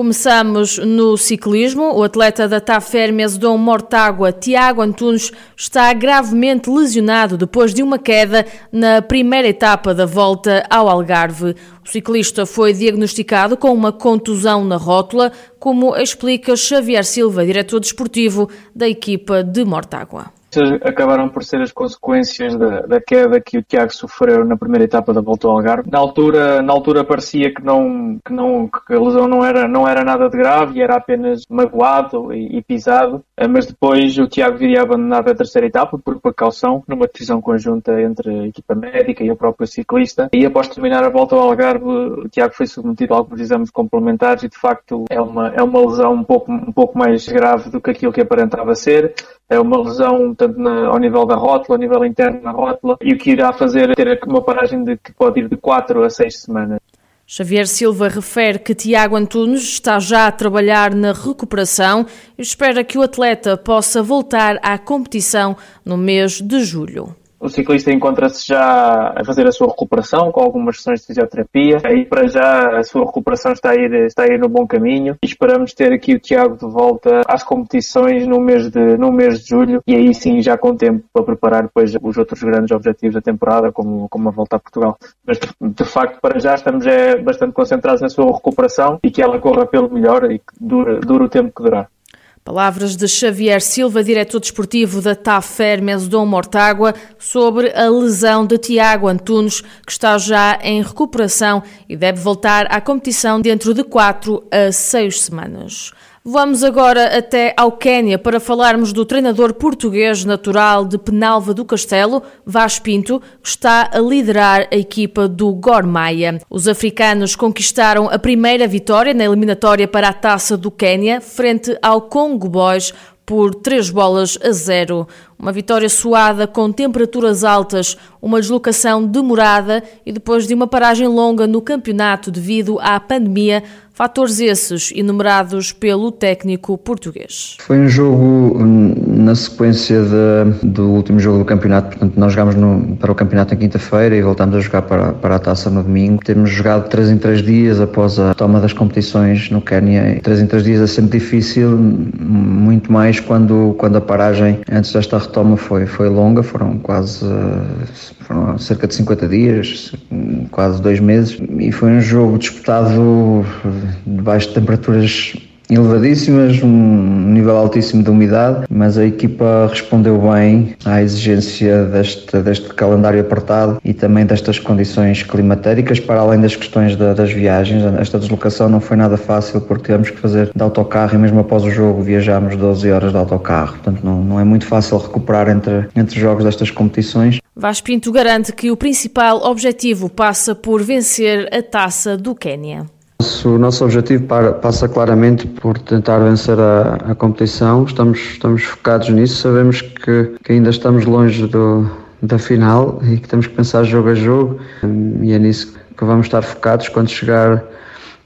Começamos no ciclismo. O atleta da TAF Hermes Dom Mortágua, Tiago Antunes, está gravemente lesionado depois de uma queda na primeira etapa da volta ao Algarve. O ciclista foi diagnosticado com uma contusão na rótula, como explica Xavier Silva, diretor desportivo da equipa de Mortágua acabaram por ser as consequências da, da, queda que o Tiago sofreu na primeira etapa da volta ao Algarve. Na altura, na altura parecia que não, que não, que a lesão não era, não era nada de grave, era apenas magoado e, e pisado, eh, mas depois o Tiago viria a abandonar a terceira etapa por precaução, numa decisão conjunta entre a equipa médica e o próprio ciclista. E após terminar a volta ao Algarve, o Tiago foi submetido a alguns exames complementares e de facto é uma, é uma lesão um pouco, um pouco mais grave do que aquilo que aparentava ser. É uma lesão tanto na, ao nível da rótula, ao nível interno da rótula, e o que irá fazer é ter uma paragem de que pode ir de 4 a 6 semanas. Xavier Silva refere que Tiago Antunes está já a trabalhar na recuperação e espera que o atleta possa voltar à competição no mês de julho. O ciclista encontra-se já a fazer a sua recuperação com algumas sessões de fisioterapia. Aí para já a sua recuperação está a ir, está a ir no bom caminho e esperamos ter aqui o Tiago de volta às competições no mês de, no mês de julho e aí sim já com tempo para preparar depois os outros grandes objetivos da temporada, como, como a volta a Portugal. Mas de, de facto para já estamos é, bastante concentrados na sua recuperação e que ela corra pelo melhor e que dure, dure o tempo que durar. Palavras de Xavier Silva, diretor desportivo da TAF Hermes Dom Mortágua, sobre a lesão de Tiago Antunes, que está já em recuperação e deve voltar à competição dentro de quatro a seis semanas. Vamos agora até ao Quênia para falarmos do treinador português natural de Penalva do Castelo, Vaz Pinto, que está a liderar a equipa do Gor Mahia. Os africanos conquistaram a primeira vitória na eliminatória para a Taça do Quênia, frente ao Congo Boys, por 3 bolas a 0. Uma vitória suada com temperaturas altas, uma deslocação demorada e depois de uma paragem longa no campeonato devido à pandemia, fatores esses enumerados pelo técnico português. Foi um jogo na sequência de, do último jogo do campeonato, portanto nós jogámos no, para o campeonato na quinta-feira e voltámos a jogar para, para a taça no domingo. Temos jogado 3 em 3 dias após a toma das competições no Quênia. 3 em 3 dias é sempre difícil, muito mais quando, quando a paragem antes desta retoma foi, foi longa, foram quase foram cerca de 50 dias, quase dois meses, e foi um jogo disputado debaixo de temperaturas elevadíssimas, um nível altíssimo de umidade, mas a equipa respondeu bem à exigência deste, deste calendário apertado e também destas condições climatéricas, para além das questões da, das viagens. Esta deslocação não foi nada fácil porque tivemos que fazer de autocarro e mesmo após o jogo viajámos 12 horas de autocarro, portanto não, não é muito fácil recuperar entre, entre jogos destas competições. Vaz Pinto garante que o principal objetivo passa por vencer a taça do Quênia. O nosso objetivo passa claramente por tentar vencer a, a competição. Estamos, estamos focados nisso. Sabemos que, que ainda estamos longe do, da final e que temos que pensar jogo a jogo. E é nisso que vamos estar focados quando chegar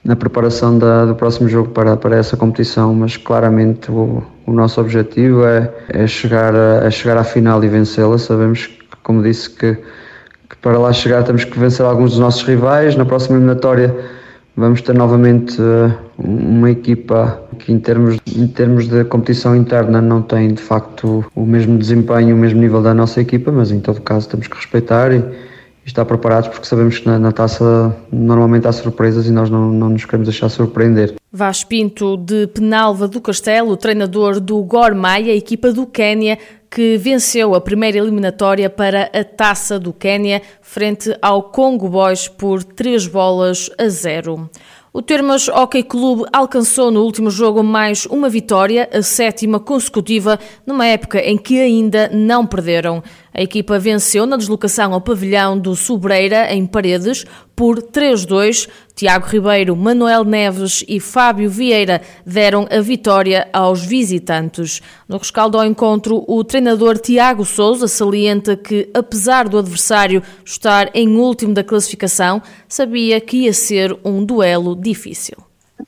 na preparação da, do próximo jogo para, para essa competição. Mas claramente o, o nosso objetivo é, é, chegar a, é chegar à final e vencê-la. Sabemos, como disse, que, que para lá chegar temos que vencer alguns dos nossos rivais. Na próxima eliminatória vamos ter novamente eh, uma equipa que em termos, em termos de competição interna não tem de facto o mesmo desempenho, o mesmo nível da nossa equipa, mas em todo caso temos que respeitar e, e estar preparados porque sabemos que na, na, taça normalmente há surpresas e nós não, não nos queremos deixar surpreender. Vaz Pinto de Penalva do Castelo, treinador do Gor Mahia, equipa do Quénia, que venceu a primeira eliminatória para a Taça do Quênia frente ao Congo Boys por 3 bolas a 0. O Termas Hockey Clube alcançou no último jogo mais uma vitória, a sétima consecutiva, numa época em que ainda não perderam. A equipa venceu na deslocação ao pavilhão do Sobreira, em Paredes, por 3-2. Tiago Ribeiro, Manuel Neves e Fábio Vieira deram a vitória aos visitantes. No rescaldo ao encontro, o treinador Tiago Souza salienta que, apesar do adversário estar em último da classificação, sabia que ia ser um duelo difícil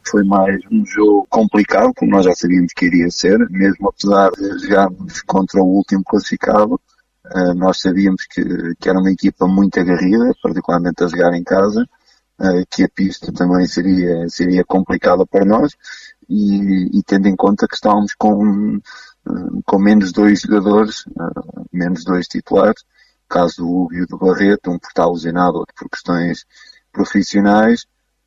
foi mais um jogo complicado, como nós já sabíamos que iria ser, mesmo apesar de jogarmos contra o último classificado, eh, nós sabíamos que, que era uma equipa muito agarrida, particularmente a jogar em casa, eh, que a pista também seria, seria complicada para nós, e, e tendo em conta que estávamos com, eh, com menos dois jogadores, menos dois titulares, caso do Hugo e do Barreto, um por estar lesionado, outro por questões profissionais,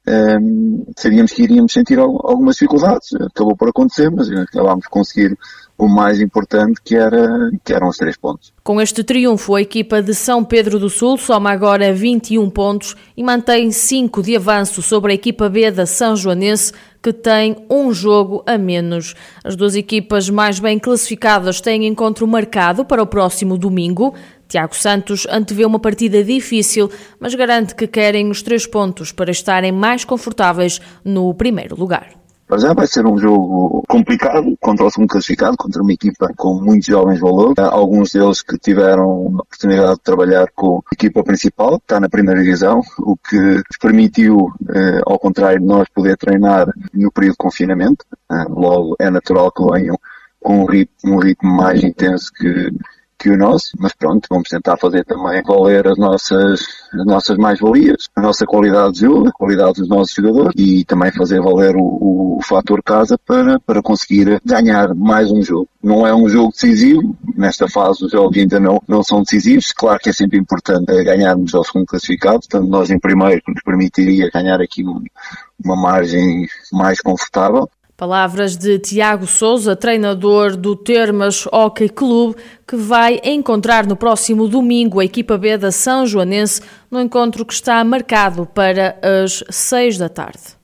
um, sabíamos que iríamos sentir algumas dificuldades. Acabou por acontecer, mas acabámos de conseguir o mais importante que, era, que eram os três pontos. Com este triunfo, a equipa de São Pedro do Sul soma agora 21 pontos e mantém 5 de avanço sobre a equipa B da São Joanense, que tem um jogo a menos. As duas equipas mais bem classificadas têm encontro marcado para o próximo domingo. Tiago Santos antevê uma partida difícil, mas garante que querem os três pontos para estarem mais confortáveis no primeiro lugar. Mas já vai ser um jogo complicado contra o segundo classificado, contra uma equipa com muitos jovens valores. Alguns deles que tiveram a oportunidade de trabalhar com a equipa principal, que está na primeira divisão, o que nos permitiu, eh, ao contrário de nós, poder treinar no período de confinamento. Eh, logo, é natural que venham com um ritmo mais intenso que, que o nosso, mas pronto, vamos tentar fazer também valer as nossas, as nossas mais-valias, a nossa qualidade de jogo, a qualidade dos nossos jogadores e também fazer valer o, o, o fator casa para, para conseguir ganhar mais um jogo. Não é um jogo decisivo, nesta fase os jogos ainda não, não são decisivos, claro que é sempre importante ganharmos ao segundo classificado, tanto nós em primeiro que nos permitiria ganhar aqui uma margem mais confortável, Palavras de Tiago Souza, treinador do Termas Hockey Clube, que vai encontrar no próximo domingo a equipa B da São Joanense no encontro que está marcado para as seis da tarde.